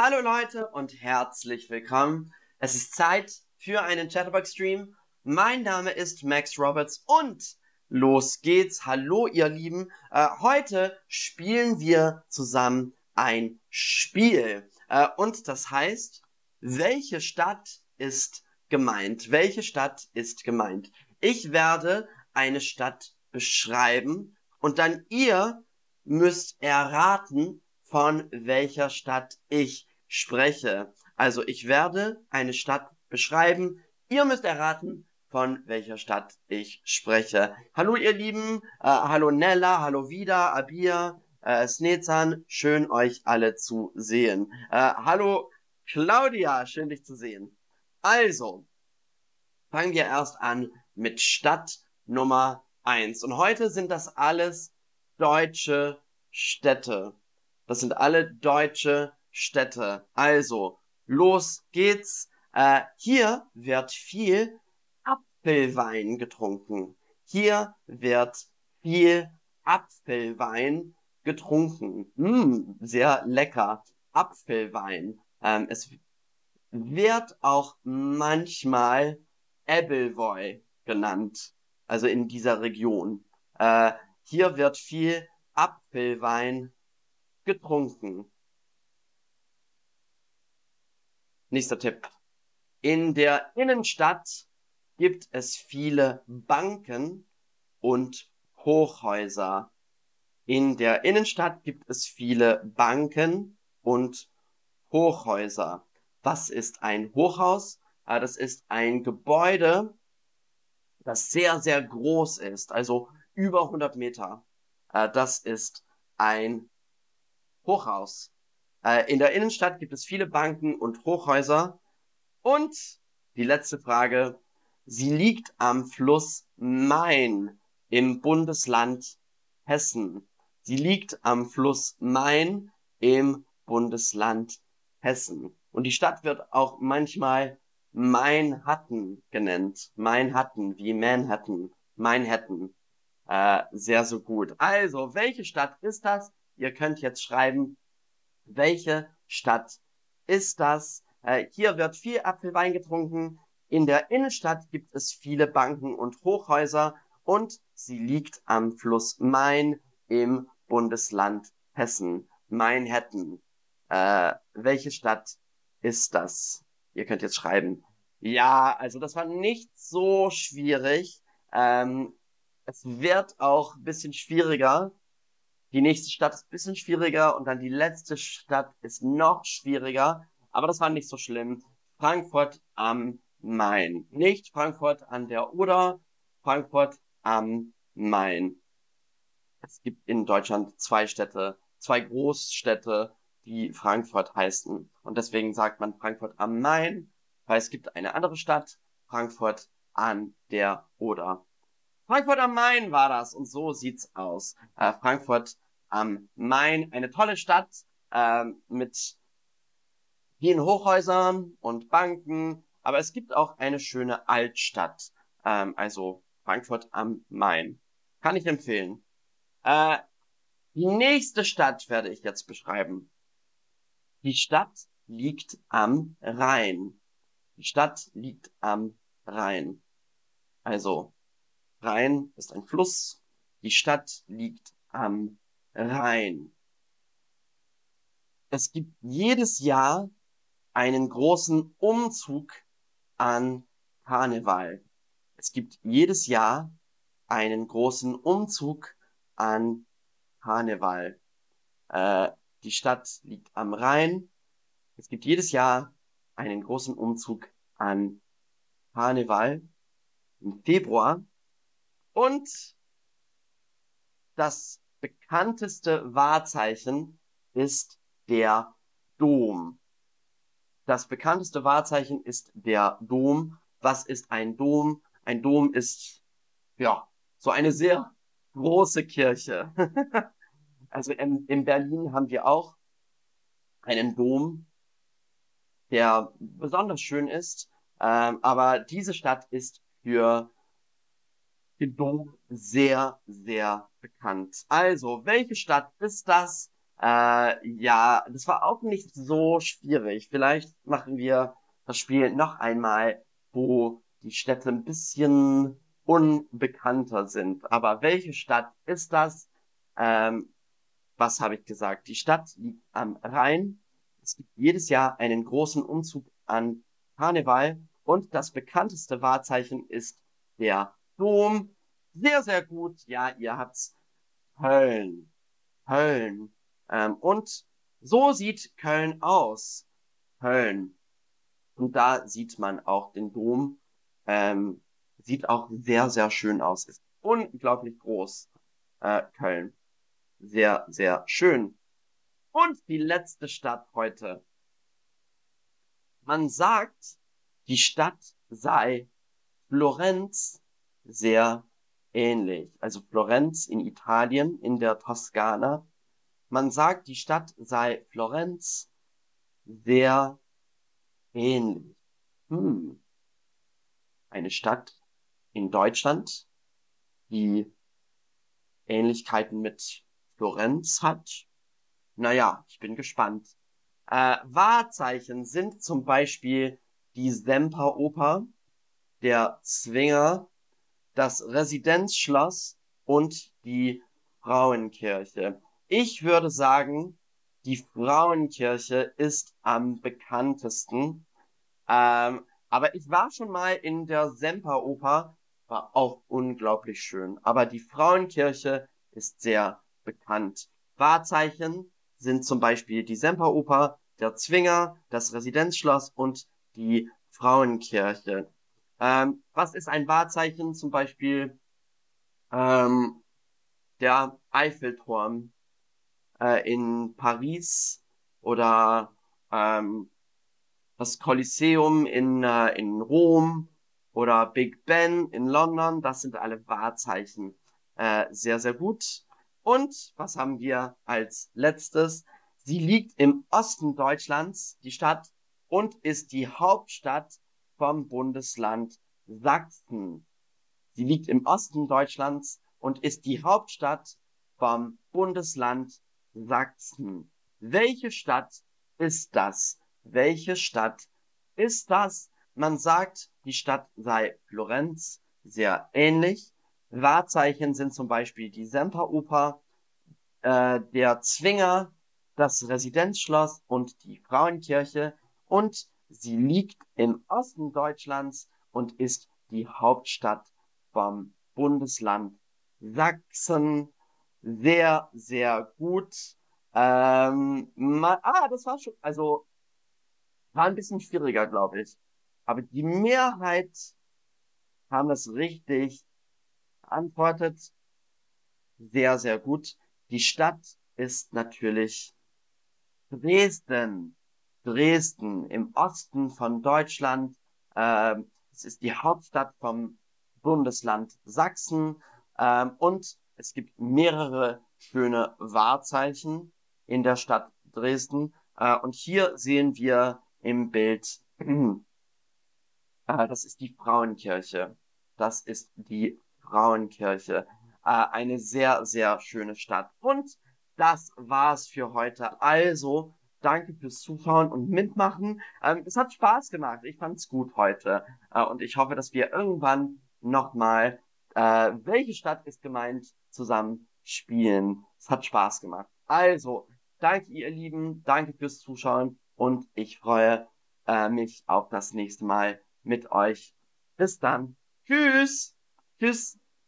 Hallo Leute und herzlich willkommen. Es ist Zeit für einen Chatterbox-Stream. Mein Name ist Max Roberts und los geht's. Hallo ihr Lieben. Äh, heute spielen wir zusammen ein Spiel. Äh, und das heißt, welche Stadt ist gemeint? Welche Stadt ist gemeint? Ich werde eine Stadt beschreiben und dann ihr müsst erraten, von welcher Stadt ich spreche. Also ich werde eine Stadt beschreiben. Ihr müsst erraten, von welcher Stadt ich spreche. Hallo ihr Lieben, äh, hallo Nella, hallo Vida, Abir, äh, Snezan, schön euch alle zu sehen. Äh, hallo Claudia, schön dich zu sehen. Also, fangen wir erst an mit Stadt Nummer eins. Und heute sind das alles deutsche Städte. Das sind alle deutsche Städte. Also, los geht's. Äh, hier wird viel Apfelwein getrunken. Hier wird viel Apfelwein getrunken. Mm, sehr lecker. Apfelwein. Ähm, es wird auch manchmal Appleboy genannt. Also in dieser Region. Äh, hier wird viel Apfelwein getrunken. Nächster Tipp. In der Innenstadt gibt es viele Banken und Hochhäuser. In der Innenstadt gibt es viele Banken und Hochhäuser. Was ist ein Hochhaus? Ah, das ist ein Gebäude, das sehr, sehr groß ist, also über 100 Meter. Ah, das ist ein Hochhaus. Äh, in der Innenstadt gibt es viele Banken und Hochhäuser. Und die letzte Frage. Sie liegt am Fluss Main im Bundesland Hessen. Sie liegt am Fluss Main im Bundesland Hessen. Und die Stadt wird auch manchmal Manhattan genannt. Manhattan, wie Manhattan. Manhattan. Äh, sehr so gut. Also, welche Stadt ist das? Ihr könnt jetzt schreiben, welche Stadt ist das? Äh, hier wird viel Apfelwein getrunken. In der Innenstadt gibt es viele Banken und Hochhäuser und sie liegt am Fluss Main im Bundesland Hessen. Manhattan. Äh, welche Stadt ist das? Ihr könnt jetzt schreiben. Ja, also das war nicht so schwierig. Ähm, es wird auch ein bisschen schwieriger. Die nächste Stadt ist ein bisschen schwieriger und dann die letzte Stadt ist noch schwieriger. Aber das war nicht so schlimm. Frankfurt am Main. Nicht Frankfurt an der Oder, Frankfurt am Main. Es gibt in Deutschland zwei Städte, zwei Großstädte, die Frankfurt heißen. Und deswegen sagt man Frankfurt am Main, weil es gibt eine andere Stadt, Frankfurt an der Oder. Frankfurt am Main war das und so sieht's aus. Äh, Frankfurt am Main, eine tolle Stadt äh, mit vielen Hochhäusern und Banken, aber es gibt auch eine schöne Altstadt, ähm, also Frankfurt am Main. Kann ich empfehlen. Äh, die nächste Stadt werde ich jetzt beschreiben. Die Stadt liegt am Rhein. Die Stadt liegt am Rhein. Also Rhein ist ein Fluss. Die Stadt liegt am Rhein. Es gibt jedes Jahr einen großen Umzug an Karneval. Es gibt jedes Jahr einen großen Umzug an Karneval. Äh, die Stadt liegt am Rhein. Es gibt jedes Jahr einen großen Umzug an Karneval im Februar. Und das bekannteste Wahrzeichen ist der Dom. Das bekannteste Wahrzeichen ist der Dom. Was ist ein Dom? Ein Dom ist, ja, so eine sehr große Kirche. also in, in Berlin haben wir auch einen Dom, der besonders schön ist. Ähm, aber diese Stadt ist für den Dom sehr, sehr bekannt. Also, welche Stadt ist das? Äh, ja, das war auch nicht so schwierig. Vielleicht machen wir das Spiel noch einmal, wo die Städte ein bisschen unbekannter sind. Aber welche Stadt ist das? Ähm, was habe ich gesagt? Die Stadt liegt am Rhein. Es gibt jedes Jahr einen großen Umzug an Karneval und das bekannteste Wahrzeichen ist der Dom. Sehr, sehr gut. Ja, ihr habt's. Köln. Köln. Ähm, und so sieht Köln aus. Köln. Und da sieht man auch den Dom. Ähm, sieht auch sehr, sehr schön aus. Ist unglaublich groß. Äh, Köln. Sehr, sehr schön. Und die letzte Stadt heute. Man sagt, die Stadt sei Florenz sehr ähnlich. Also Florenz in Italien, in der Toskana. Man sagt, die Stadt sei Florenz sehr ähnlich. Hm. Eine Stadt in Deutschland, die Ähnlichkeiten mit Florenz hat. Naja, ich bin gespannt. Äh, Wahrzeichen sind zum Beispiel die Semperoper, der Zwinger, das Residenzschloss und die Frauenkirche. Ich würde sagen, die Frauenkirche ist am bekanntesten. Ähm, aber ich war schon mal in der Semperoper, war auch unglaublich schön. Aber die Frauenkirche ist sehr bekannt. Wahrzeichen sind zum Beispiel die Semperoper, der Zwinger, das Residenzschloss und die Frauenkirche. Ähm, was ist ein Wahrzeichen? Zum Beispiel ähm, der Eiffelturm äh, in Paris oder ähm, das Kolosseum in, äh, in Rom oder Big Ben in London. Das sind alle Wahrzeichen. Äh, sehr, sehr gut. Und was haben wir als letztes? Sie liegt im Osten Deutschlands, die Stadt, und ist die Hauptstadt vom Bundesland Sachsen. Sie liegt im Osten Deutschlands und ist die Hauptstadt vom Bundesland Sachsen. Welche Stadt ist das? Welche Stadt ist das? Man sagt, die Stadt sei Florenz, sehr ähnlich. Wahrzeichen sind zum Beispiel die Semperoper, äh, der Zwinger, das Residenzschloss und die Frauenkirche und sie liegt im Osten Deutschlands und ist die Hauptstadt vom Bundesland Sachsen. Sehr, sehr gut. Ähm, ma, ah, das war schon, also war ein bisschen schwieriger, glaube ich. Aber die Mehrheit haben das richtig antwortet. Sehr, sehr gut. Die Stadt ist natürlich Dresden. Dresden im Osten von Deutschland. Ähm, es ist die Hauptstadt vom Bundesland Sachsen. Ähm, und es gibt mehrere schöne Wahrzeichen in der Stadt Dresden. Äh, und hier sehen wir im Bild, äh, das ist die Frauenkirche. Das ist die Frauenkirche. Äh, eine sehr, sehr schöne Stadt. Und das war's für heute. Also, danke fürs Zuschauen und Mitmachen. Ähm, es hat Spaß gemacht. Ich fand's gut heute. Äh, und ich hoffe, dass wir irgendwann nochmal, äh, welche Stadt ist gemeint, zusammen spielen. Es hat Spaß gemacht. Also, danke ihr Lieben. Danke fürs Zuschauen. Und ich freue äh, mich auf das nächste Mal mit euch. Bis dann. Tschüss. Tschüss.